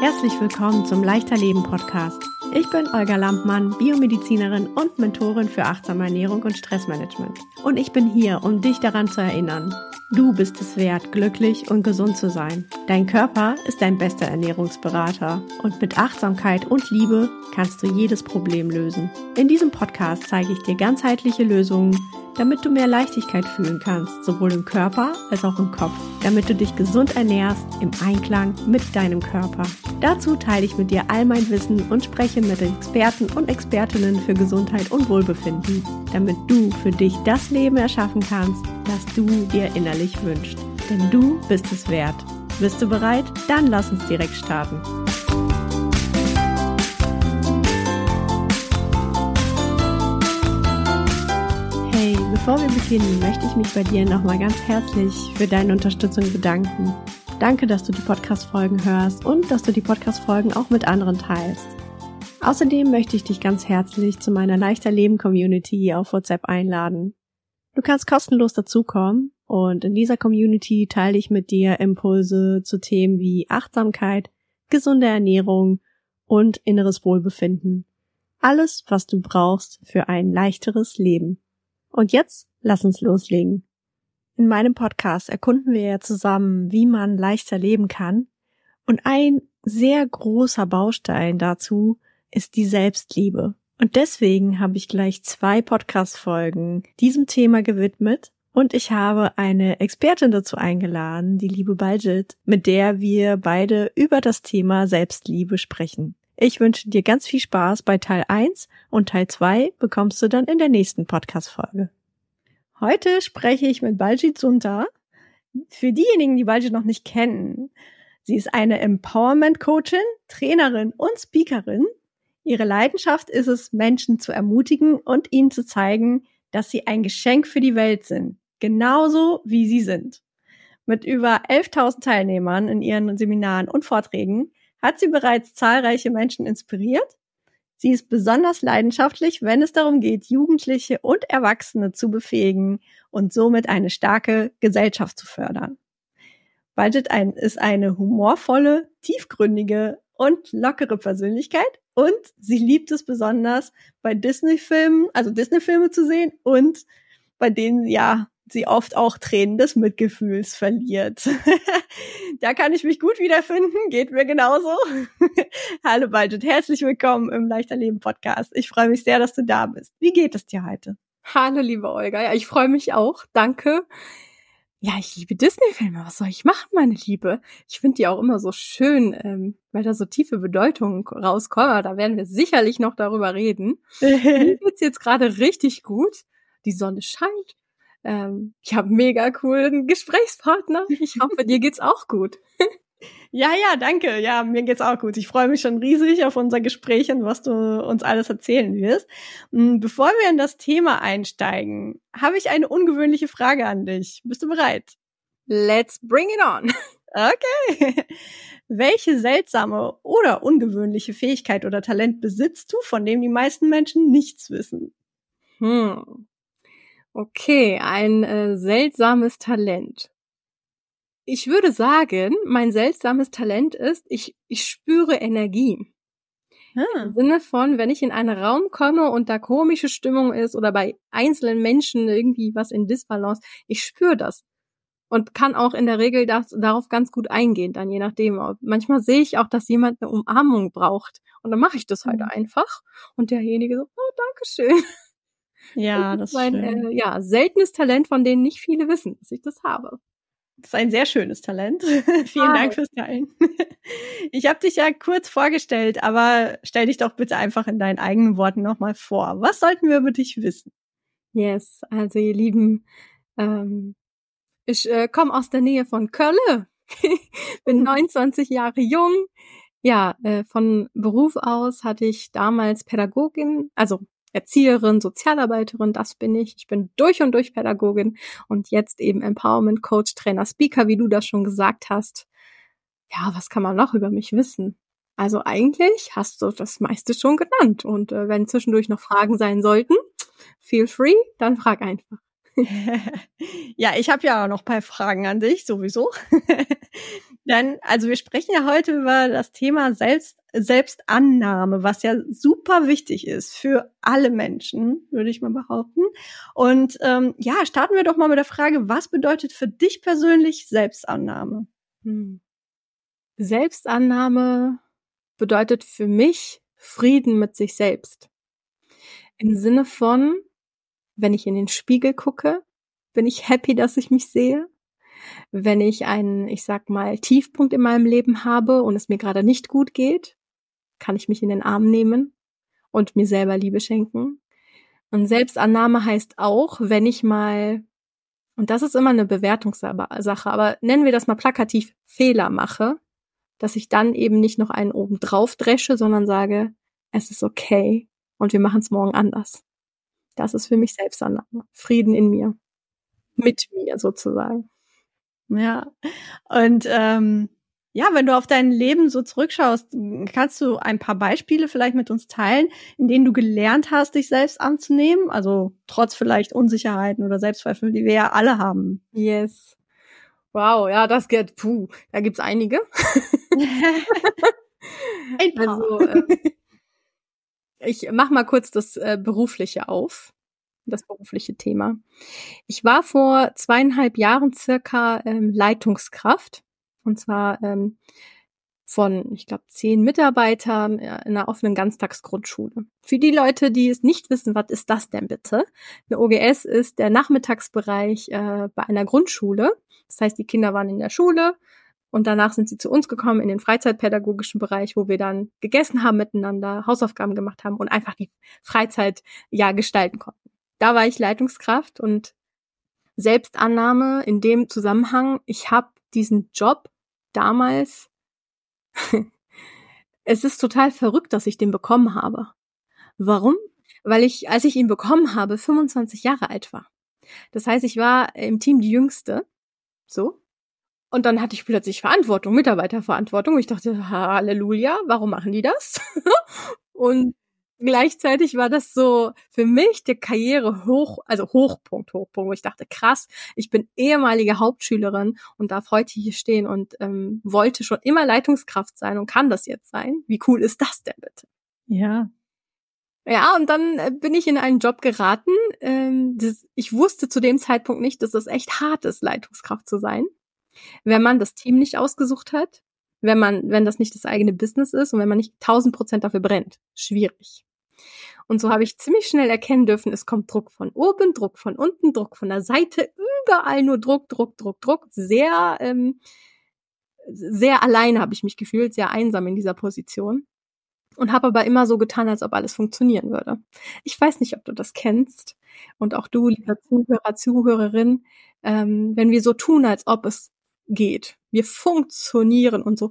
Herzlich willkommen zum Leichter Leben Podcast. Ich bin Olga Lampmann, Biomedizinerin und Mentorin für achtsame Ernährung und Stressmanagement. Und ich bin hier, um dich daran zu erinnern. Du bist es wert, glücklich und gesund zu sein. Dein Körper ist dein bester Ernährungsberater. Und mit Achtsamkeit und Liebe kannst du jedes Problem lösen. In diesem Podcast zeige ich dir ganzheitliche Lösungen, damit du mehr Leichtigkeit fühlen kannst, sowohl im Körper als auch im Kopf, damit du dich gesund ernährst im Einklang mit deinem Körper. Dazu teile ich mit dir all mein Wissen und spreche mit Experten und Expertinnen für Gesundheit und Wohlbefinden, damit du für dich das Leben erschaffen kannst, das du dir innerlich wünschst. Denn du bist es wert. Bist du bereit? Dann lass uns direkt starten. Bevor wir beginnen, möchte ich mich bei dir nochmal ganz herzlich für deine Unterstützung bedanken. Danke, dass du die Podcast-Folgen hörst und dass du die Podcast-Folgen auch mit anderen teilst. Außerdem möchte ich dich ganz herzlich zu meiner Leichter Leben Community auf WhatsApp einladen. Du kannst kostenlos dazukommen und in dieser Community teile ich mit dir Impulse zu Themen wie Achtsamkeit, gesunde Ernährung und inneres Wohlbefinden. Alles, was du brauchst für ein leichteres Leben. Und jetzt lass uns loslegen. In meinem Podcast erkunden wir ja zusammen, wie man leichter leben kann. Und ein sehr großer Baustein dazu ist die Selbstliebe. Und deswegen habe ich gleich zwei Podcast-Folgen diesem Thema gewidmet. Und ich habe eine Expertin dazu eingeladen, die liebe Baljit, mit der wir beide über das Thema Selbstliebe sprechen. Ich wünsche dir ganz viel Spaß bei Teil 1 und Teil 2 bekommst du dann in der nächsten Podcast-Folge. Heute spreche ich mit Baljit Sunta. Für diejenigen, die Baljit noch nicht kennen, sie ist eine Empowerment-Coachin, Trainerin und Speakerin. Ihre Leidenschaft ist es, Menschen zu ermutigen und ihnen zu zeigen, dass sie ein Geschenk für die Welt sind, genauso wie sie sind. Mit über 11.000 Teilnehmern in ihren Seminaren und Vorträgen hat sie bereits zahlreiche Menschen inspiriert. Sie ist besonders leidenschaftlich, wenn es darum geht, Jugendliche und Erwachsene zu befähigen und somit eine starke Gesellschaft zu fördern. Budget ist eine humorvolle, tiefgründige und lockere Persönlichkeit und sie liebt es besonders bei Disney-Filmen, also Disney-Filme zu sehen und bei denen ja sie oft auch Tränen des Mitgefühls verliert. da kann ich mich gut wiederfinden, geht mir genauso. Hallo Budget, herzlich willkommen im Leichter Leben Podcast. Ich freue mich sehr, dass du da bist. Wie geht es dir heute? Hallo liebe Olga, ja, ich freue mich auch. Danke. Ja, ich liebe Disney-Filme. Was soll ich machen, meine Liebe? Ich finde die auch immer so schön, ähm, weil da so tiefe Bedeutungen rauskommen. Da werden wir sicherlich noch darüber reden. Mir geht's jetzt gerade richtig gut. Die Sonne scheint. Ähm, ich habe mega coolen Gesprächspartner. Ich hoffe, dir geht's auch gut. Ja, ja, danke. Ja, mir geht's auch gut. Ich freue mich schon riesig auf unser Gespräch und was du uns alles erzählen wirst. Hm, bevor wir in das Thema einsteigen, habe ich eine ungewöhnliche Frage an dich. Bist du bereit? Let's bring it on. Okay. Welche seltsame oder ungewöhnliche Fähigkeit oder Talent besitzt du, von dem die meisten Menschen nichts wissen? Hm. Okay, ein äh, seltsames Talent. Ich würde sagen, mein seltsames Talent ist, ich, ich spüre Energie. Hm. Im Sinne von, wenn ich in einen Raum komme und da komische Stimmung ist oder bei einzelnen Menschen irgendwie was in Disbalance, ich spüre das. Und kann auch in der Regel das, darauf ganz gut eingehen, dann je nachdem. Manchmal sehe ich auch, dass jemand eine Umarmung braucht. Und dann mache ich das halt hm. einfach. Und derjenige so, oh, Dankeschön. Ja, das, das ist ein äh, ja, seltenes Talent, von denen nicht viele wissen, dass ich das habe. Das ist ein sehr schönes Talent. Vielen Dank fürs Teilen. ich habe dich ja kurz vorgestellt, aber stell dich doch bitte einfach in deinen eigenen Worten nochmal vor. Was sollten wir über dich wissen? Yes, also ihr Lieben, ähm, ich äh, komme aus der Nähe von Köln, bin 29 Jahre jung. Ja, äh, von Beruf aus hatte ich damals Pädagogin, also Erzieherin, Sozialarbeiterin, das bin ich. Ich bin durch und durch Pädagogin und jetzt eben Empowerment Coach, Trainer, Speaker, wie du das schon gesagt hast. Ja, was kann man noch über mich wissen? Also eigentlich hast du das meiste schon genannt und äh, wenn zwischendurch noch Fragen sein sollten, feel free, dann frag einfach. ja, ich habe ja auch noch ein paar Fragen an dich, sowieso. Denn, also wir sprechen ja heute über das Thema Selbst, Selbstannahme, was ja super wichtig ist für alle Menschen, würde ich mal behaupten. Und ähm, ja, starten wir doch mal mit der Frage, was bedeutet für dich persönlich Selbstannahme? Hm. Selbstannahme bedeutet für mich Frieden mit sich selbst. Im Sinne von, wenn ich in den Spiegel gucke, bin ich happy, dass ich mich sehe. Wenn ich einen, ich sag mal, Tiefpunkt in meinem Leben habe und es mir gerade nicht gut geht, kann ich mich in den Arm nehmen und mir selber Liebe schenken. Und Selbstannahme heißt auch, wenn ich mal, und das ist immer eine Bewertungssache, aber nennen wir das mal plakativ Fehler mache, dass ich dann eben nicht noch einen oben drauf dresche, sondern sage, es ist okay und wir machen es morgen anders. Das ist für mich Selbstannahme. Frieden in mir. Mit mir sozusagen. Ja. Und ähm, ja, wenn du auf dein Leben so zurückschaust, kannst du ein paar Beispiele vielleicht mit uns teilen, in denen du gelernt hast, dich selbst anzunehmen? Also trotz vielleicht Unsicherheiten oder Selbstzweifel, die wir ja alle haben. Yes. Wow, ja, das geht, puh, da gibt's einige. Ein paar. Also, äh, ich mach mal kurz das äh, Berufliche auf, das berufliche Thema. Ich war vor zweieinhalb Jahren circa ähm, Leitungskraft und zwar ähm, von, ich glaube, zehn Mitarbeitern in einer offenen Ganztagsgrundschule. Für die Leute, die es nicht wissen, was ist das denn bitte? Eine OGS ist der Nachmittagsbereich äh, bei einer Grundschule. Das heißt, die Kinder waren in der Schule, und danach sind sie zu uns gekommen in den freizeitpädagogischen Bereich, wo wir dann gegessen haben miteinander, Hausaufgaben gemacht haben und einfach die Freizeit ja gestalten konnten. Da war ich Leitungskraft und Selbstannahme in dem Zusammenhang. Ich habe diesen Job damals. es ist total verrückt, dass ich den bekommen habe. Warum? Weil ich, als ich ihn bekommen habe, 25 Jahre alt war. Das heißt, ich war im Team die Jüngste. So. Und dann hatte ich plötzlich Verantwortung, Mitarbeiterverantwortung. Ich dachte, Halleluja, warum machen die das? und gleichzeitig war das so für mich der Karriere hoch, also Hochpunkt, Hochpunkt, wo ich dachte, krass, ich bin ehemalige Hauptschülerin und darf heute hier stehen und ähm, wollte schon immer Leitungskraft sein und kann das jetzt sein. Wie cool ist das denn bitte? Ja. Ja, und dann äh, bin ich in einen Job geraten. Ähm, das, ich wusste zu dem Zeitpunkt nicht, dass es echt hart ist, Leitungskraft zu sein wenn man das Team nicht ausgesucht hat, wenn man, wenn das nicht das eigene Business ist und wenn man nicht tausend Prozent dafür brennt. Schwierig. Und so habe ich ziemlich schnell erkennen dürfen, es kommt Druck von oben, Druck von unten, Druck von der Seite, überall nur Druck, Druck, Druck, Druck. Sehr, ähm, sehr alleine habe ich mich gefühlt, sehr einsam in dieser Position. Und habe aber immer so getan, als ob alles funktionieren würde. Ich weiß nicht, ob du das kennst. Und auch du, lieber Zuhörer, Zuhörerin, ähm, wenn wir so tun, als ob es geht. Wir funktionieren und so.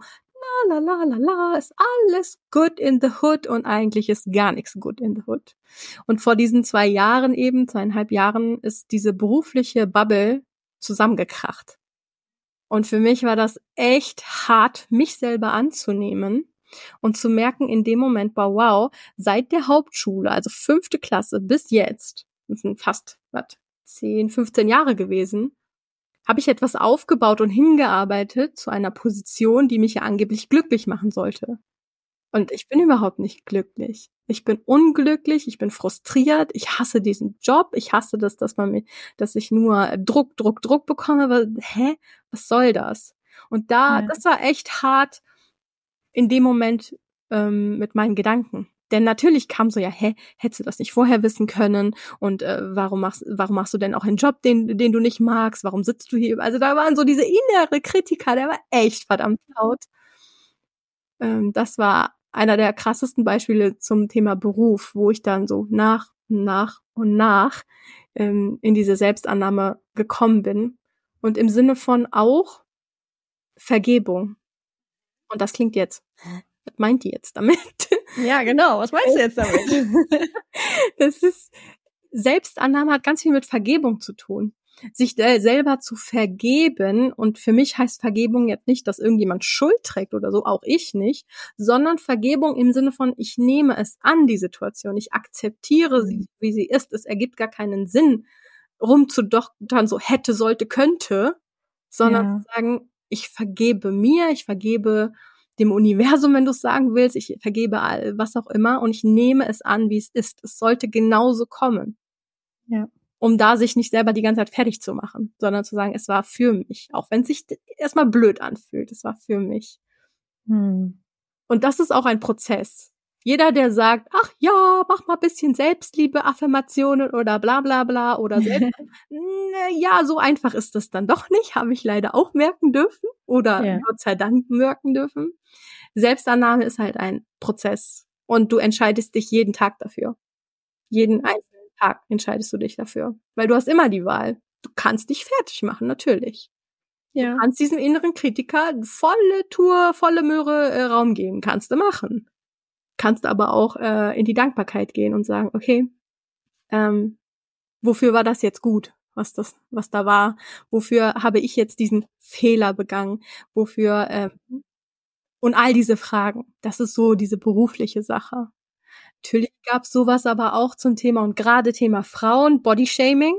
La la la la la, ist alles good in the hood und eigentlich ist gar nichts good in the hood. Und vor diesen zwei Jahren eben, zweieinhalb Jahren, ist diese berufliche Bubble zusammengekracht. Und für mich war das echt hart, mich selber anzunehmen und zu merken in dem Moment, wow, seit der Hauptschule, also fünfte Klasse bis jetzt, das sind fast, was, 10, 15 Jahre gewesen, habe ich etwas aufgebaut und hingearbeitet zu einer Position, die mich ja angeblich glücklich machen sollte. Und ich bin überhaupt nicht glücklich. Ich bin unglücklich, ich bin frustriert, ich hasse diesen Job, ich hasse das, dass man mir, dass ich nur Druck, Druck, Druck bekomme, aber hä, was soll das? Und da, ja. das war echt hart in dem Moment ähm, mit meinen Gedanken. Denn natürlich kam so, ja, hä, hättest du das nicht vorher wissen können? Und äh, warum machst, warum machst du denn auch einen Job, den, den du nicht magst? Warum sitzt du hier? Also da waren so diese innere Kritiker, der war echt verdammt laut. Ähm, das war einer der krassesten Beispiele zum Thema Beruf, wo ich dann so nach, nach und nach ähm, in diese Selbstannahme gekommen bin. Und im Sinne von auch Vergebung. Und das klingt jetzt was meint die jetzt damit? Ja, genau. Was meinst du jetzt damit? das ist, Selbstannahme hat ganz viel mit Vergebung zu tun. Sich selber zu vergeben und für mich heißt Vergebung jetzt nicht, dass irgendjemand Schuld trägt oder so, auch ich nicht, sondern Vergebung im Sinne von, ich nehme es an, die Situation, ich akzeptiere sie, mhm. wie sie ist. Es ergibt gar keinen Sinn, rumzudoktern, so hätte, sollte, könnte, sondern Ja. zu sagen, ich vergebe mir, ich vergebe dem Universum, wenn du es sagen willst, ich vergebe all, was auch immer und ich nehme es an, wie es ist. Es sollte genauso kommen. Ja. Um da sich nicht selber die ganze Zeit fertig zu machen, sondern zu sagen, es war für mich, auch wenn es sich erstmal blöd anfühlt, es war für mich. Hm. Und das ist auch ein Prozess. Jeder, der sagt, ach ja, mach mal bisschen Selbstliebe, Affirmationen oder bla bla bla oder selbst, Ne, ja, so einfach ist das dann doch nicht, habe ich leider auch merken dürfen oder Ja. Gott sei Dank merken dürfen. Selbstannahme ist halt ein Prozess und du entscheidest dich jeden Tag dafür. Jeden einzelnen Tag entscheidest du dich dafür, weil du hast immer die Wahl. Du kannst dich fertig machen, natürlich. Ja. Du kannst diesem inneren Kritiker volle Tour, volle Möhre äh, Raum geben, kannst du machen. Kannst aber auch äh, in die Dankbarkeit gehen und sagen, okay, ähm, wofür war das jetzt gut, was das, was da war? Wofür habe ich jetzt diesen Fehler begangen? Wofür ähm, und all diese Fragen. Das ist so diese berufliche Sache. Natürlich gab es sowas aber auch zum Thema und gerade Thema Frauen, Bodyshaming,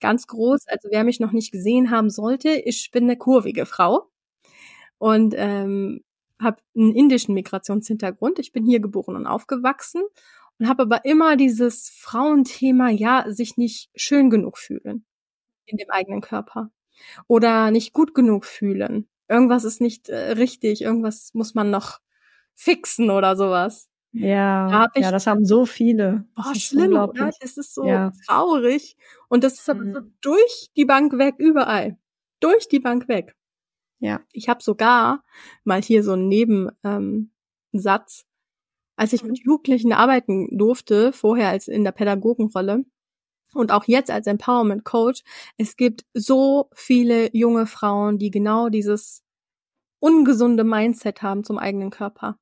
ganz groß. Also wer mich noch nicht gesehen haben sollte, ich bin eine kurvige Frau und ähm, habe einen indischen Migrationshintergrund. Ich bin hier geboren und aufgewachsen und habe aber immer dieses Frauenthema, ja, sich nicht schön genug fühlen in dem eigenen Körper oder nicht gut genug fühlen. Irgendwas ist nicht äh, richtig, irgendwas muss man noch fixen oder sowas. Ja, Da ich- ja, das haben so viele. Das Boah, ist schlimm, oder? Das ist so Ja. traurig. Und das ist aber Mhm. so durch die Bank weg, überall. Durch die Bank weg. Ja. Ich habe sogar mal hier so einen Nebensatz, ähm, Satz. als ich mit Jugendlichen arbeiten durfte, vorher als in der Pädagogenrolle und auch jetzt als Empowerment Coach, es gibt so viele junge Frauen, die genau dieses ungesunde Mindset haben zum eigenen Körper.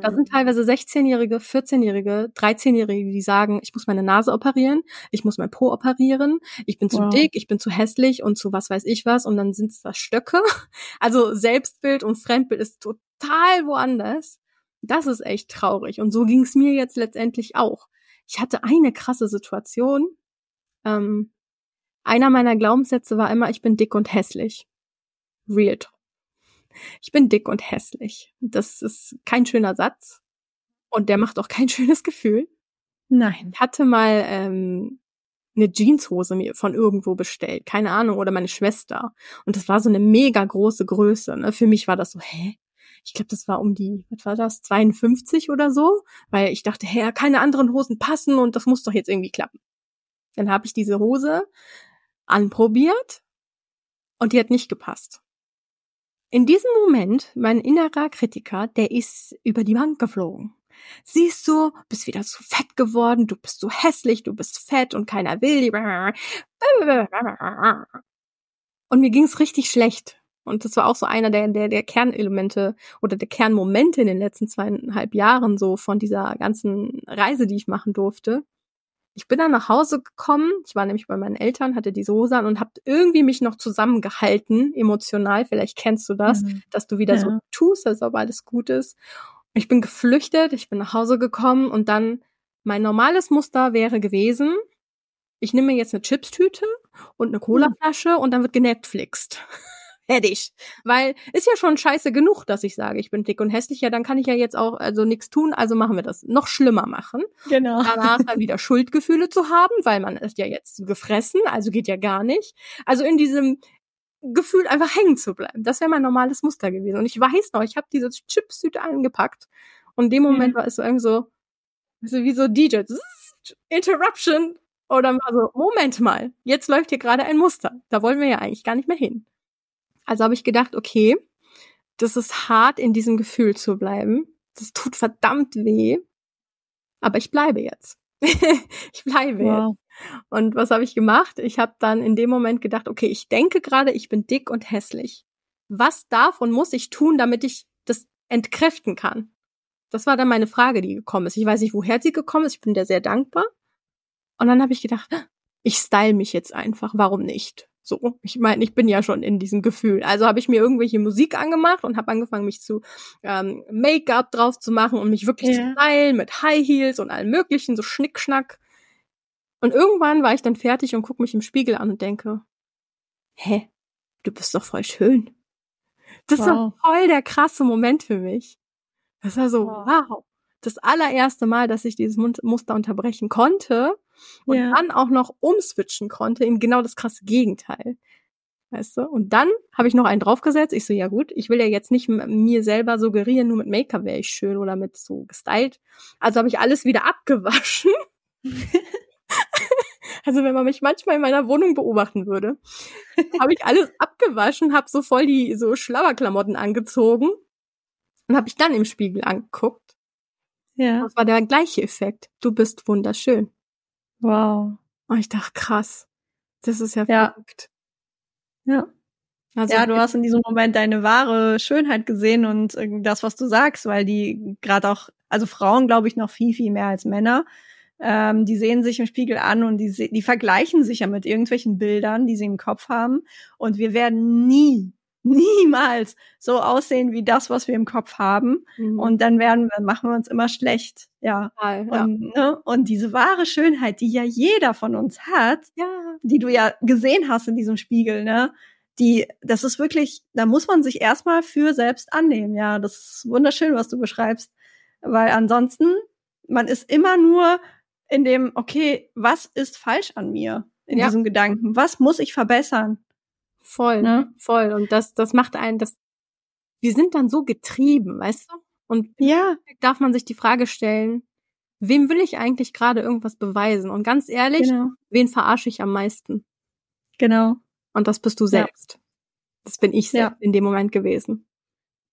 Da Mhm. sind teilweise 16-Jährige, 14-Jährige, 13-Jährige, die sagen, ich muss meine Nase operieren, ich muss mein Po operieren, ich bin zu Wow. dick, ich bin zu hässlich und zu was weiß ich was und dann sind es das Stöcke. Also Selbstbild und Fremdbild ist total woanders. Das ist echt traurig und so ging es mir jetzt letztendlich auch. Ich hatte eine krasse Situation. Ähm, einer meiner Glaubenssätze war immer, ich bin dick und hässlich. Real talk. Ich bin dick und hässlich. Das ist kein schöner Satz. Und der macht auch kein schönes Gefühl. Nein. Ich hatte mal ähm, eine Jeanshose mir von irgendwo bestellt, keine Ahnung, oder meine Schwester. Und das war so eine mega große Größe. Ne? Für mich war das so, hä? Ich glaube, das war um die, was war das, 52 oder so, weil ich dachte, hä, keine anderen Hosen passen und das muss doch jetzt irgendwie klappen. Dann habe ich diese Hose anprobiert und die hat nicht gepasst. In diesem Moment, mein innerer Kritiker, der ist über die Bank geflogen. Siehst du, bist wieder zu fett geworden, du bist so hässlich, du bist fett und keiner will. Und mir ging's richtig schlecht. Und das war auch so einer der, der, der Kernelemente oder der Kernmomente in den letzten zweieinhalb Jahren so von dieser ganzen Reise, die ich machen durfte. Ich bin dann nach Hause gekommen, ich war nämlich bei meinen Eltern, hatte diese Hose an und habe irgendwie mich noch zusammengehalten, emotional, vielleicht kennst du das, Mhm. dass du wieder Ja. so tust, als ob alles gut ist. Ich bin geflüchtet, ich bin nach Hause gekommen und dann mein normales Muster wäre gewesen, ich nehme mir jetzt eine Chipstüte und eine Colaflasche und dann wird genetflixt. Fertig. Weil ist ja schon scheiße genug, dass ich sage, ich bin dick und hässlich, ja, dann kann ich ja jetzt auch also nichts tun, also machen wir das noch schlimmer machen. Genau. Danach dann wieder Schuldgefühle zu haben, weil man ist ja jetzt gefressen, also geht ja gar nicht. Also in diesem Gefühl einfach hängen zu bleiben. Das wäre mein normales Muster gewesen. Und ich weiß noch, ich habe diese Chipstüte angepackt und in dem Moment war es so irgendwie so, so wie so DJ, Interruption. Oder so, Moment mal, jetzt läuft hier gerade ein Muster. Da wollen wir ja eigentlich gar nicht mehr hin. Also habe ich gedacht, okay, das ist hart, in diesem Gefühl zu bleiben. Das tut verdammt weh. Aber ich bleibe jetzt. ich bleibe jetzt. Wow. Und was habe ich gemacht? Ich habe dann in dem Moment gedacht, okay, ich denke gerade, ich bin dick und hässlich. Was darf und muss ich tun, damit ich das entkräften kann? Das war dann meine Frage, die gekommen ist. Ich weiß nicht, woher sie gekommen ist. Ich bin der sehr dankbar. Und dann habe ich gedacht, ich style mich jetzt einfach. Warum nicht? So, ich meine, ich bin ja schon in diesem Gefühl. Also habe ich mir irgendwelche Musik angemacht und habe angefangen, mich zu ähm, Make-up drauf zu machen und mich wirklich Ja. zu stylen mit High Heels und allem möglichen, so Schnickschnack. Und irgendwann war ich dann fertig und gucke mich im Spiegel an und denke, hä, du bist doch voll schön. Das wow. war voll der krasse Moment für mich. Das war so, wow. wow. Das allererste Mal, dass ich dieses Muster unterbrechen konnte und ja. dann auch noch umswitchen konnte in genau das krasse Gegenteil. Weißt du? Und dann habe ich noch einen draufgesetzt. Ich so, ja gut, ich will ja jetzt nicht mir selber suggerieren, nur mit Make-up wäre ich schön oder mit so gestylt. Also habe ich alles wieder abgewaschen. also wenn man mich manchmal in meiner Wohnung beobachten würde, habe ich alles abgewaschen, habe so voll die so Schlauerklamotten angezogen und habe ich dann im Spiegel angeguckt. Ja. Das war der gleiche Effekt. Du bist wunderschön. Wow. Und ich dachte, krass. Das ist ja, ja. verrückt. Ja. Also ja, du hast in diesem Moment deine wahre Schönheit gesehen und äh, das, was du sagst, weil die gerade auch, also Frauen glaube ich noch viel, viel mehr als Männer, ähm, die sehen sich im Spiegel an und die, die vergleichen sich ja mit irgendwelchen Bildern, die sie im Kopf haben. Und wir werden nie, niemals so aussehen wie das, was wir im Kopf haben. Mhm. Und dann werden wir, machen wir uns immer schlecht. Ja. ja. Und, ne? und diese wahre Schönheit, die ja jeder von uns hat, ja. die du ja gesehen hast in diesem Spiegel, ne? Die, das ist wirklich, da muss man sich erstmal für selbst annehmen. Ja, das ist wunderschön, was du beschreibst. Weil ansonsten, man ist immer nur in dem, okay, was ist falsch an mir? In ja. diesem Gedanken. Was muss ich verbessern? Voll, ne? voll. Und das, das macht einen, das, wir sind dann so getrieben, weißt du? Und ja. darf man sich die Frage stellen, wem will ich eigentlich gerade irgendwas beweisen? Und ganz ehrlich, genau. wen verarsche ich am meisten? Genau. Und das bist du selbst. Ja. Das bin ich selbst ja. in dem Moment gewesen.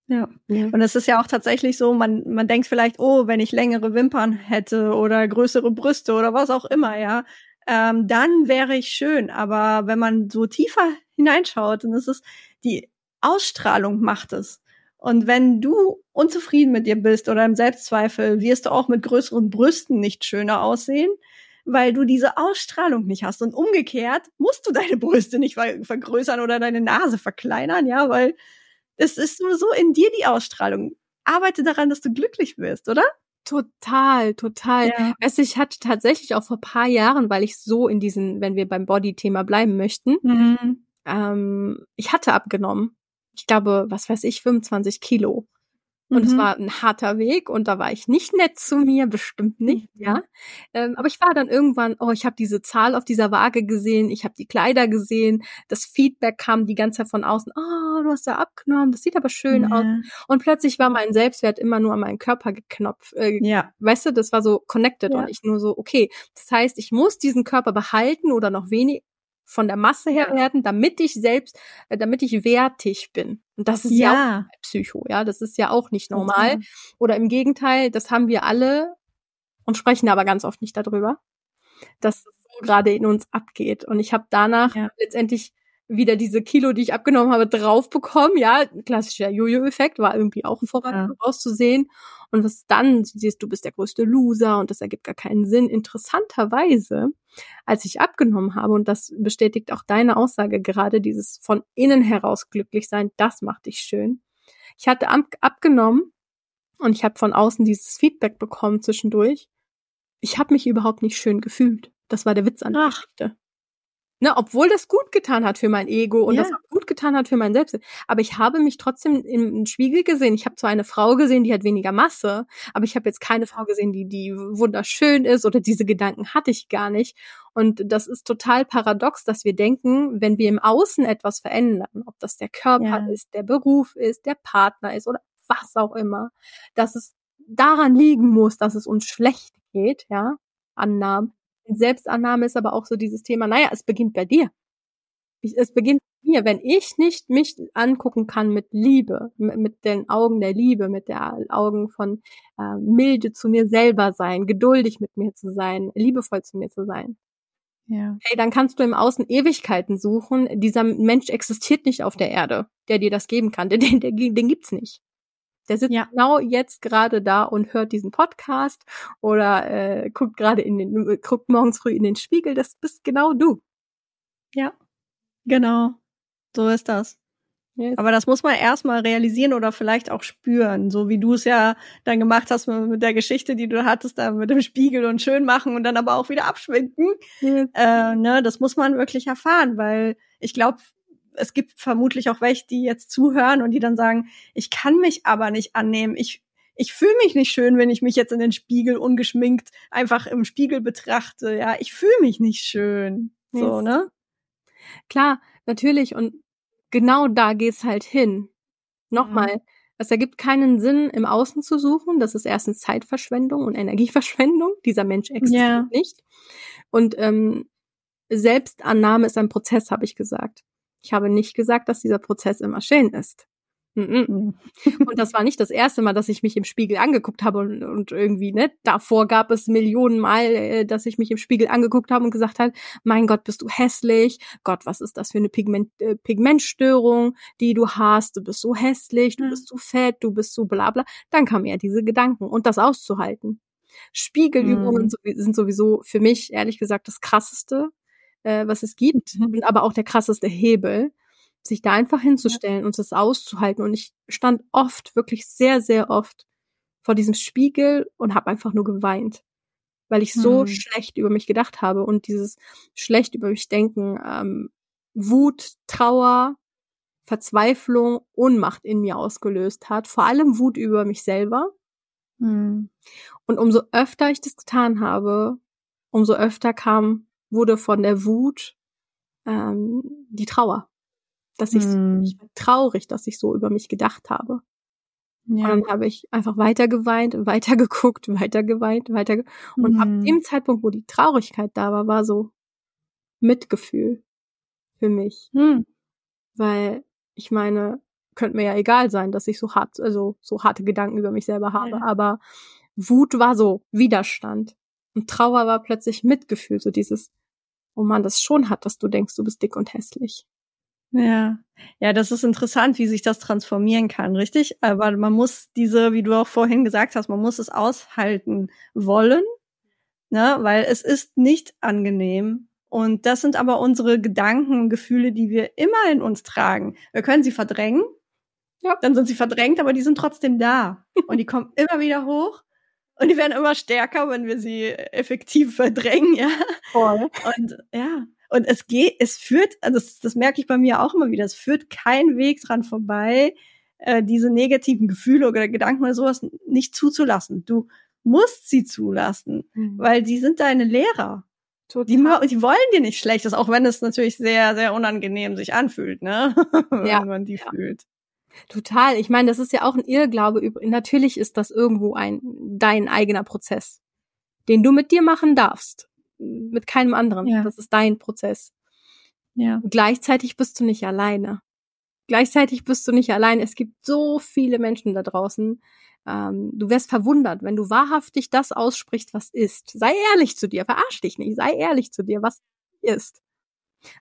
Ja. ja. Und es ist ja auch tatsächlich so, man, man denkt vielleicht, oh, wenn ich längere Wimpern hätte oder größere Brüste oder was auch immer, ja, ähm, dann wäre ich schön. Aber wenn man so tiefer hineinschaut, dann ist es, die Ausstrahlung macht es. Und wenn du unzufrieden mit dir bist oder im Selbstzweifel, wirst du auch mit größeren Brüsten nicht schöner aussehen, weil du diese Ausstrahlung nicht hast. Und umgekehrt musst du deine Brüste nicht vergrößern oder deine Nase verkleinern, ja, weil es ist nur so in dir die Ausstrahlung. Arbeite daran, dass du glücklich wirst, oder? Total, total. Ja. Also ich hatte tatsächlich auch vor paar Jahren, weil ich so in diesen, wenn wir beim Body-Thema bleiben möchten, mhm. ähm, ich hatte abgenommen. Ich glaube, was weiß ich, 25 Kilo. Und mhm. es war ein harter Weg und da war ich nicht nett zu mir, bestimmt nicht, mhm. ja. Ähm, aber ich war dann irgendwann, oh, ich habe diese Zahl auf dieser Waage gesehen, ich habe die Kleider gesehen, das Feedback kam die ganze Zeit von außen, oh, du hast ja abgenommen, das sieht aber schön ja. aus. Und plötzlich war mein Selbstwert immer nur an meinen Körper geknopft. Äh, ja. Weißt du, das war so connected ja. und ich nur so, okay, das heißt, ich muss diesen Körper behalten oder noch wenig, von der Masse her werden, damit ich selbst, äh, damit ich wertig bin. Und das ist ja, ja auch Psycho, ja, das ist ja auch nicht normal. Mhm. Oder im Gegenteil, das haben wir alle und sprechen aber ganz oft nicht darüber, dass es so gerade in uns abgeht. Und ich habe danach ja. letztendlich wieder diese Kilo, die ich abgenommen habe, drauf bekommen. Ja, klassischer Jojo-Effekt war irgendwie auch Vorrat ja. auszusehen. Und was dann siehst, du bist der größte Loser und das ergibt gar keinen Sinn. Interessanterweise, als ich abgenommen habe, und das bestätigt auch deine Aussage gerade, dieses von innen heraus glücklich sein, das macht dich schön. Ich hatte ab abgenommen und ich habe von außen dieses Feedback bekommen zwischendurch. Ich habe mich überhaupt nicht schön gefühlt. Das war der Witz an der Geschichte. Ne, obwohl das gut getan hat für mein Ego und ja. das gut getan hat für mein Selbst. Aber ich habe mich trotzdem im Spiegel gesehen. Ich habe zwar eine Frau gesehen, die hat weniger Masse, aber ich habe jetzt keine Frau gesehen, die, die wunderschön ist oder diese Gedanken hatte ich gar nicht. Und das ist total paradox, dass wir denken, wenn wir im Außen etwas verändern, ob das der Körper ja. ist, der Beruf ist, der Partner ist oder was auch immer, dass es daran liegen muss, dass es uns schlecht geht, ja, Annahmen, Selbstannahme ist aber auch so dieses Thema, naja, es beginnt bei dir. Ich, es beginnt bei mir. Wenn ich nicht mich angucken kann mit Liebe, mit, mit den Augen der Liebe, mit den Augen von äh, milde zu mir selber sein, geduldig mit mir zu sein, liebevoll zu mir zu sein. Ja. Hey, dann kannst du im Außen Ewigkeiten suchen. Dieser Mensch existiert nicht auf der Erde, der dir das geben kann. Den, den, den gibt's nicht. Der sitzt ja. genau jetzt gerade da und hört diesen Podcast oder äh, guckt gerade in den, guckt morgens früh in den Spiegel. Das bist genau du. Ja, genau. So ist das. Yes. Aber das muss man erstmal realisieren oder vielleicht auch spüren, so wie du es ja dann gemacht hast mit der Geschichte, die du hattest, da mit dem Spiegel und schön machen und dann aber auch wieder abschminken. Yes. Äh, ne, das muss man wirklich erfahren, weil ich glaube, es gibt vermutlich auch welche, die jetzt zuhören und die dann sagen, ich kann mich aber nicht annehmen. Ich, ich fühle mich nicht schön, wenn ich mich jetzt in den Spiegel ungeschminkt einfach im Spiegel betrachte. Ja, ich fühle mich nicht schön. Yes. So, ne? Klar, natürlich. Und genau da geht's halt hin. Nochmal, mhm. es ergibt keinen Sinn, im Außen zu suchen. Das ist erstens Zeitverschwendung und Energieverschwendung. Dieser Mensch existiert ja. nicht. Und ähm, Selbstannahme ist ein Prozess, habe ich gesagt. Ich habe nicht gesagt, dass dieser Prozess immer schön ist. Mhm. Und das war nicht das erste Mal, dass ich mich im Spiegel angeguckt habe und, und irgendwie, ne, davor gab es Millionen Mal, äh, dass ich mich im Spiegel angeguckt habe und gesagt habe, mein Gott, bist du hässlich, Gott, was ist das für eine Pigment, äh, Pigmentstörung, die du hast, du bist so hässlich, du mhm. bist zu fett, du bist so bla bla. Dann kamen ja diese Gedanken und das auszuhalten. Spiegelübungen mhm. sind sowieso für mich, ehrlich gesagt, das krasseste, äh, was es gibt, mhm. aber auch der krasseste Hebel sich da einfach hinzustellen und das auszuhalten. Und ich stand oft, wirklich sehr, sehr oft vor diesem Spiegel und habe einfach nur geweint, weil ich so hm. schlecht über mich gedacht habe und dieses schlecht über mich denken, ähm, Wut, Trauer, Verzweiflung, Ohnmacht in mir ausgelöst hat. Vor allem Wut über mich selber. Hm. Und umso öfter ich das getan habe, umso öfter kam, wurde von der Wut ähm, die Trauer dass ich, hm. ich war traurig, dass ich so über mich gedacht habe. Ja. Und dann habe ich einfach weiter geweint, weiter geguckt, weiter geweint, weiter ge und mhm. ab dem Zeitpunkt, wo die Traurigkeit da war, war so Mitgefühl für mich, mhm. weil ich meine, könnte mir ja egal sein, dass ich so hart, also so harte Gedanken über mich selber habe, ja. aber Wut war so Widerstand und Trauer war plötzlich Mitgefühl, so dieses, oh man, das schon hat, dass du denkst, du bist dick und hässlich. Ja, ja, das ist interessant, wie sich das transformieren kann, richtig? Aber man muss diese, wie du auch vorhin gesagt hast, man muss es aushalten wollen, ne, weil es ist nicht angenehm. Und das sind aber unsere Gedanken und Gefühle, die wir immer in uns tragen. Wir können sie verdrängen, ja. dann sind sie verdrängt, aber die sind trotzdem da. und die kommen immer wieder hoch. Und die werden immer stärker, wenn wir sie effektiv verdrängen, ja. Voll. Und ja, und es geht, es führt, also das, das merke ich bei mir auch immer wieder, es führt kein Weg dran vorbei, äh, diese negativen Gefühle oder Gedanken oder sowas nicht zuzulassen. Du musst sie zulassen, mhm. weil die sind deine Lehrer. Total. Die, die wollen dir nicht Schlechtes, auch wenn es natürlich sehr, sehr unangenehm sich anfühlt, ne? Ja. wenn man die ja. fühlt. Total. Ich meine, das ist ja auch ein Irrglaube. Natürlich ist das irgendwo ein dein eigener Prozess, den du mit dir machen darfst mit keinem anderen. Ja. Das ist dein Prozess. Ja. Gleichzeitig bist du nicht alleine. Gleichzeitig bist du nicht allein. Es gibt so viele Menschen da draußen. Ähm, du wirst verwundert, wenn du wahrhaftig das aussprichst, was ist. Sei ehrlich zu dir, verarsch dich nicht. Sei ehrlich zu dir, was ist.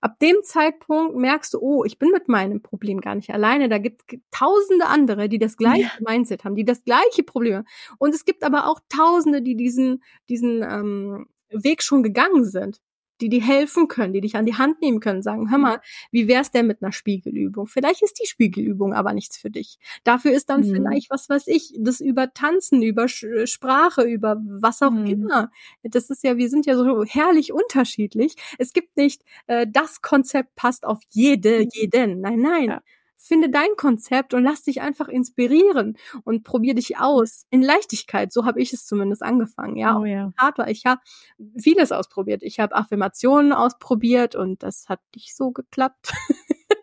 Ab dem Zeitpunkt merkst du, oh, ich bin mit meinem Problem gar nicht alleine. Da gibt es tausende andere, die das gleiche ja. Mindset haben, die das gleiche Problem haben. Und es gibt aber auch tausende, die diesen, diesen ähm, Weg schon gegangen sind, die dir helfen können, die dich an die Hand nehmen können, sagen, hör mal, wie wär's denn mit einer Spiegelübung? Vielleicht ist die Spiegelübung aber nichts für dich. Dafür ist dann mhm. vielleicht, was weiß ich, das über Tanzen, über Sprache, über was auch mhm. immer. Das ist ja, wir sind ja so herrlich unterschiedlich. Es gibt nicht, äh, das Konzept passt auf jede, mhm. jeden. Nein, nein. Ja finde dein Konzept und lass dich einfach inspirieren und probier dich aus. In Leichtigkeit, so habe ich es zumindest angefangen. Ja, oh, ja. hart Ich habe vieles ausprobiert. Ich habe Affirmationen ausprobiert und das hat nicht so geklappt.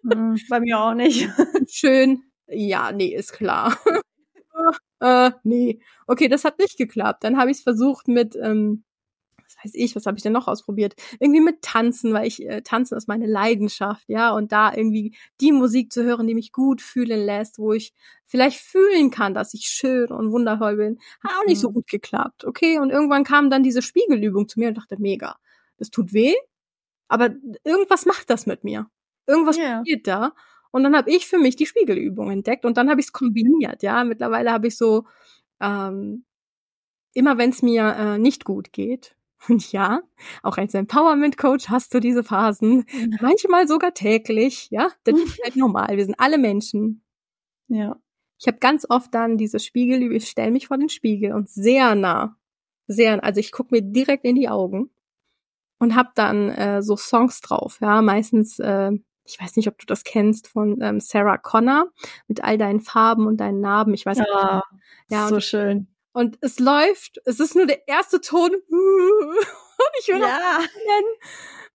Hm, bei mir auch nicht. Schön. Ja, nee, ist klar. äh, nee. Okay, das hat nicht geklappt. Dann habe ich es versucht mit ähm, weiß ich, was habe ich denn noch ausprobiert? Irgendwie mit Tanzen, weil ich äh, Tanzen ist meine Leidenschaft, ja, und da irgendwie die Musik zu hören, die mich gut fühlen lässt, wo ich vielleicht fühlen kann, dass ich schön und wundervoll bin, hat auch nicht so mhm. gut geklappt, okay? Und irgendwann kam dann diese Spiegelübung zu mir und dachte, mega, das tut weh, aber irgendwas macht das mit mir. Irgendwas yeah. passiert da. Und dann habe ich für mich die Spiegelübung entdeckt und dann habe ich es kombiniert, ja. Mittlerweile habe ich so ähm, immer wenn es mir äh, nicht gut geht, Und ja, auch als Empowerment Coach hast du diese Phasen, manchmal sogar täglich, ja, das ist halt normal, wir sind alle Menschen. Ja. Ich habe ganz oft dann diese Spiegel, ich stelle mich vor den Spiegel und sehr nah, sehr, also ich gucke mir direkt in die Augen und habe dann äh, so Songs drauf, ja, meistens äh, ich weiß nicht, ob du das kennst, von ähm, Sarah Connor mit all deinen Farben und deinen Narben. Ich weiß ja, nicht. Ja, so schön. Und es läuft, es ist nur der erste Ton. Und ich will ja.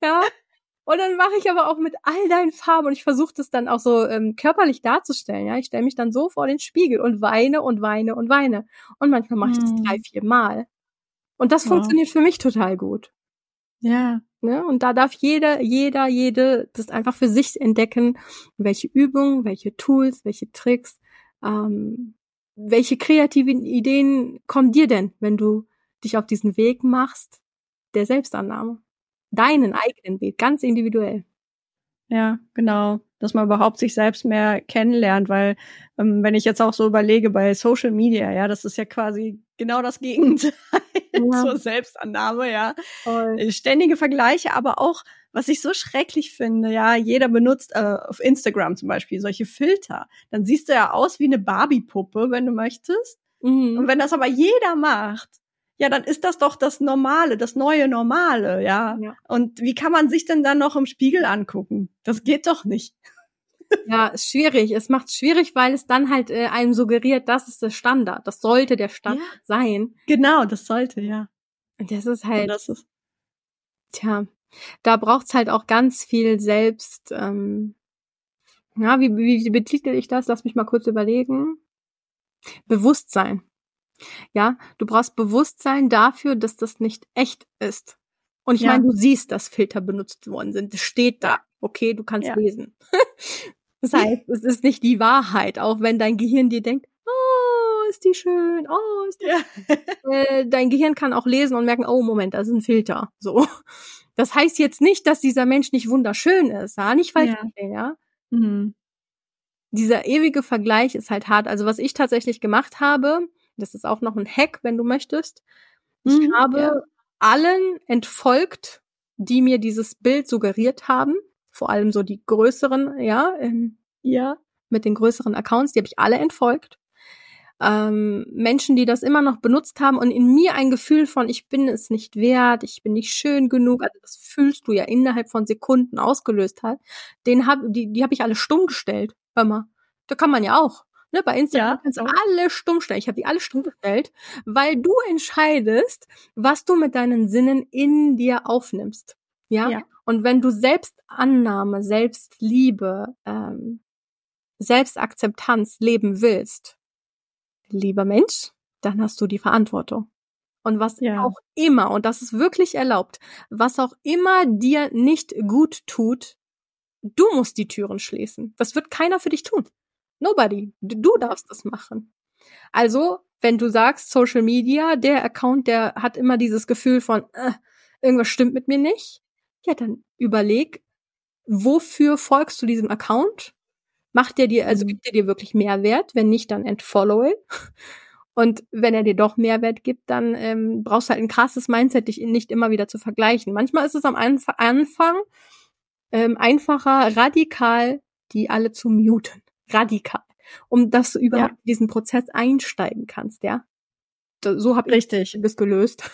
Ja. Und dann mache ich aber auch mit all deinen Farben und ich versuche das dann auch so ähm, körperlich darzustellen. Ja, ich stelle mich dann so vor den Spiegel und weine und weine und weine. Und manchmal mache ich das hm. drei, vier Mal. Und das ja. funktioniert für mich total gut. Ja. Ne? Und da darf jeder, jeder, jede das einfach für sich entdecken, welche Übungen, welche Tools, welche Tricks, ähm, welche kreativen Ideen kommen dir denn, wenn du dich auf diesen Weg machst der Selbstannahme? Deinen eigenen Weg, ganz individuell. Ja, genau. Dass man überhaupt sich selbst mehr kennenlernt, weil ähm, wenn ich jetzt auch so überlege bei Social Media, ja, das ist ja quasi genau das Gegenteil ja. zur Selbstannahme, ja. Voll. Äh, ständige Vergleiche, aber auch, was ich so schrecklich finde, ja, jeder benutzt äh, auf Instagram zum Beispiel solche Filter. Dann siehst du ja aus wie eine Barbie-Puppe, wenn du möchtest. Mhm. Und wenn das aber jeder macht, ja, dann ist das doch das Normale, das neue Normale, ja? ja. Und wie kann man sich denn dann noch im Spiegel angucken? Das geht doch nicht. Ja, ist schwierig. Es macht schwierig, weil es dann halt äh, einem suggeriert, das ist der Standard. Das sollte der Standard ja. sein. Genau, das sollte, ja. Und das ist halt. Und das ist tja, da braucht's halt auch ganz viel selbst. Ähm, ja, wie, wie betitel ich das? Lass mich mal kurz überlegen. Bewusstsein. Ja, du brauchst Bewusstsein dafür, dass das nicht echt ist. Und ich ja. meine, du siehst, dass Filter benutzt worden sind. Es steht da. Okay, du kannst ja. lesen. das heißt, es ist nicht die Wahrheit, auch wenn dein Gehirn dir denkt, ist die schön, oh, ist die ja. äh, Dein Gehirn kann auch lesen und merken, oh, Moment, da ist ein Filter. So. Das heißt jetzt nicht, dass dieser Mensch nicht wunderschön ist, ja, nicht falsch ja. ja. Mhm. Dieser ewige Vergleich ist halt hart. Also was ich tatsächlich gemacht habe, das ist auch noch ein Hack, wenn du möchtest. Ich mhm, habe ja. allen entfolgt, die mir dieses Bild suggeriert haben. Vor allem so die größeren, ja, ähm, ja, mit den größeren Accounts, die habe ich alle entfolgt. Ähm, Menschen, die das immer noch benutzt haben und in mir ein Gefühl von, ich bin es nicht wert, ich bin nicht schön genug, also das fühlst du ja innerhalb von Sekunden ausgelöst hat, den hab, die, die habe ich alle stumm gestellt. Hör mal, da kann man ja auch. Ne, bei Instagram ja. kannst du alle stumm stellen. Ich habe die alle stumm gestellt, weil du entscheidest, was du mit deinen Sinnen in dir aufnimmst. Ja. ja. Und wenn du Selbstannahme, Selbstliebe, ähm, Selbstakzeptanz leben willst, lieber Mensch, dann hast du die Verantwortung. Und was ja. auch immer, und das ist wirklich erlaubt, was auch immer dir nicht gut tut, du musst die Türen schließen. Das wird keiner für dich tun. Nobody. Du darfst das machen. Also, wenn du sagst, Social Media, der Account, der hat immer dieses Gefühl von, äh, irgendwas stimmt mit mir nicht, ja, dann überleg, wofür folgst du diesem Account? Macht der dir, also mhm. gibt er dir wirklich Mehrwert? Wenn nicht, dann entfollow it. Und wenn er dir doch Mehrwert gibt, dann ähm, brauchst du halt ein krasses Mindset, dich nicht immer wieder zu vergleichen. Manchmal ist es am Anfang ähm, einfacher, radikal die alle zu muten radikal, um dass du überhaupt ja. diesen Prozess einsteigen kannst, ja. So habe ich das gelöst.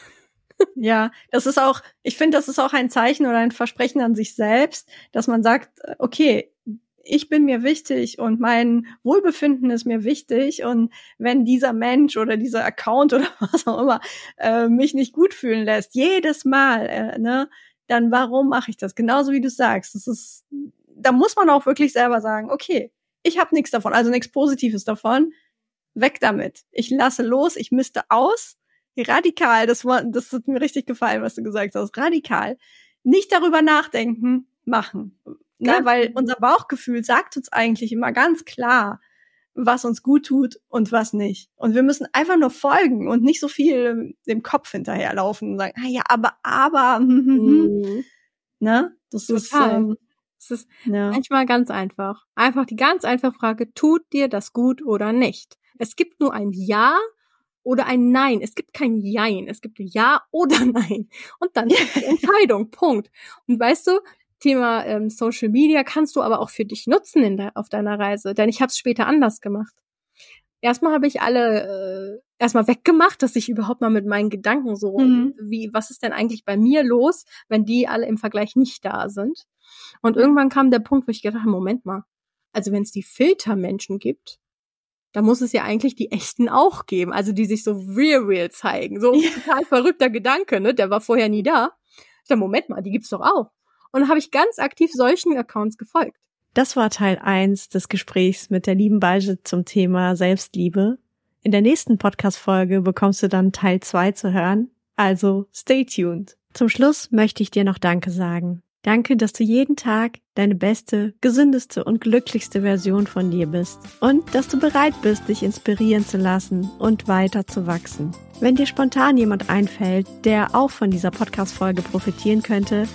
Ja, das ist auch, ich finde, das ist auch ein Zeichen oder ein Versprechen an sich selbst, dass man sagt, okay, ich bin mir wichtig und mein Wohlbefinden ist mir wichtig und wenn dieser Mensch oder dieser Account oder was auch immer äh, mich nicht gut fühlen lässt, jedes Mal, äh, ne, dann warum mache ich das? Genauso wie du sagst, das ist, da muss man auch wirklich selber sagen, okay, ich habe nichts davon, also nichts Positives davon. Weg damit. Ich lasse los, ich müsste aus. Radikal, das, war, das hat mir richtig gefallen, was du gesagt hast. Radikal. Nicht darüber nachdenken, machen. Ne? Weil unser Bauchgefühl sagt uns eigentlich immer ganz klar, was uns gut tut und was nicht. Und wir müssen einfach nur folgen und nicht so viel dem Kopf hinterherlaufen und sagen, ah ja, aber, aber, hm, hm, hm. Mhm. ne? Das Total. ist, ähm, es ist ja. manchmal ganz einfach. Einfach die ganz einfache Frage, tut dir das gut oder nicht? Es gibt nur ein Ja oder ein Nein. Es gibt kein Jein. Es gibt Ja oder Nein. Und dann ist die Entscheidung. Punkt. Und weißt du, Thema ähm, Social Media kannst du aber auch für dich nutzen in der, auf deiner Reise. Denn ich habe es später anders gemacht. Erstmal habe ich alle äh, erstmal weggemacht, dass ich überhaupt mal mit meinen Gedanken so, mhm. wie, was ist denn eigentlich bei mir los, wenn die alle im Vergleich nicht da sind. Und irgendwann kam der Punkt, wo ich gedacht habe, Moment mal, also wenn es die Filtermenschen gibt, da muss es ja eigentlich die echten auch geben, also die sich so real real zeigen. So ja. total verrückter Gedanke, ne? Der war vorher nie da. Ich dachte, Moment mal, die gibt's doch auch. Und habe ich ganz aktiv solchen Accounts gefolgt. Das war Teil eins des Gesprächs mit der lieben Beige zum Thema Selbstliebe. In der nächsten Podcast-Folge bekommst du dann Teil zwei zu hören. Also stay tuned. Zum Schluss möchte ich dir noch Danke sagen. Danke, dass du jeden Tag deine beste, gesündeste und glücklichste Version von dir bist und dass du bereit bist, dich inspirieren zu lassen und weiter zu wachsen. Wenn dir spontan jemand einfällt, der auch von dieser Podcast-Folge profitieren könnte,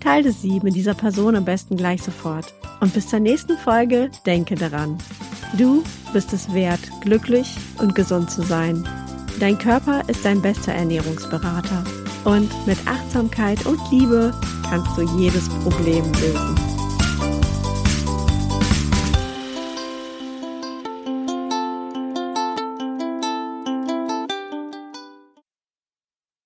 teile sie mit dieser Person am besten gleich sofort. Und bis zur nächsten Folge denke daran. Du bist es wert, glücklich und gesund zu sein. Dein Körper ist dein bester Ernährungsberater. Und mit Achtsamkeit und Liebe kannst du jedes Problem lösen.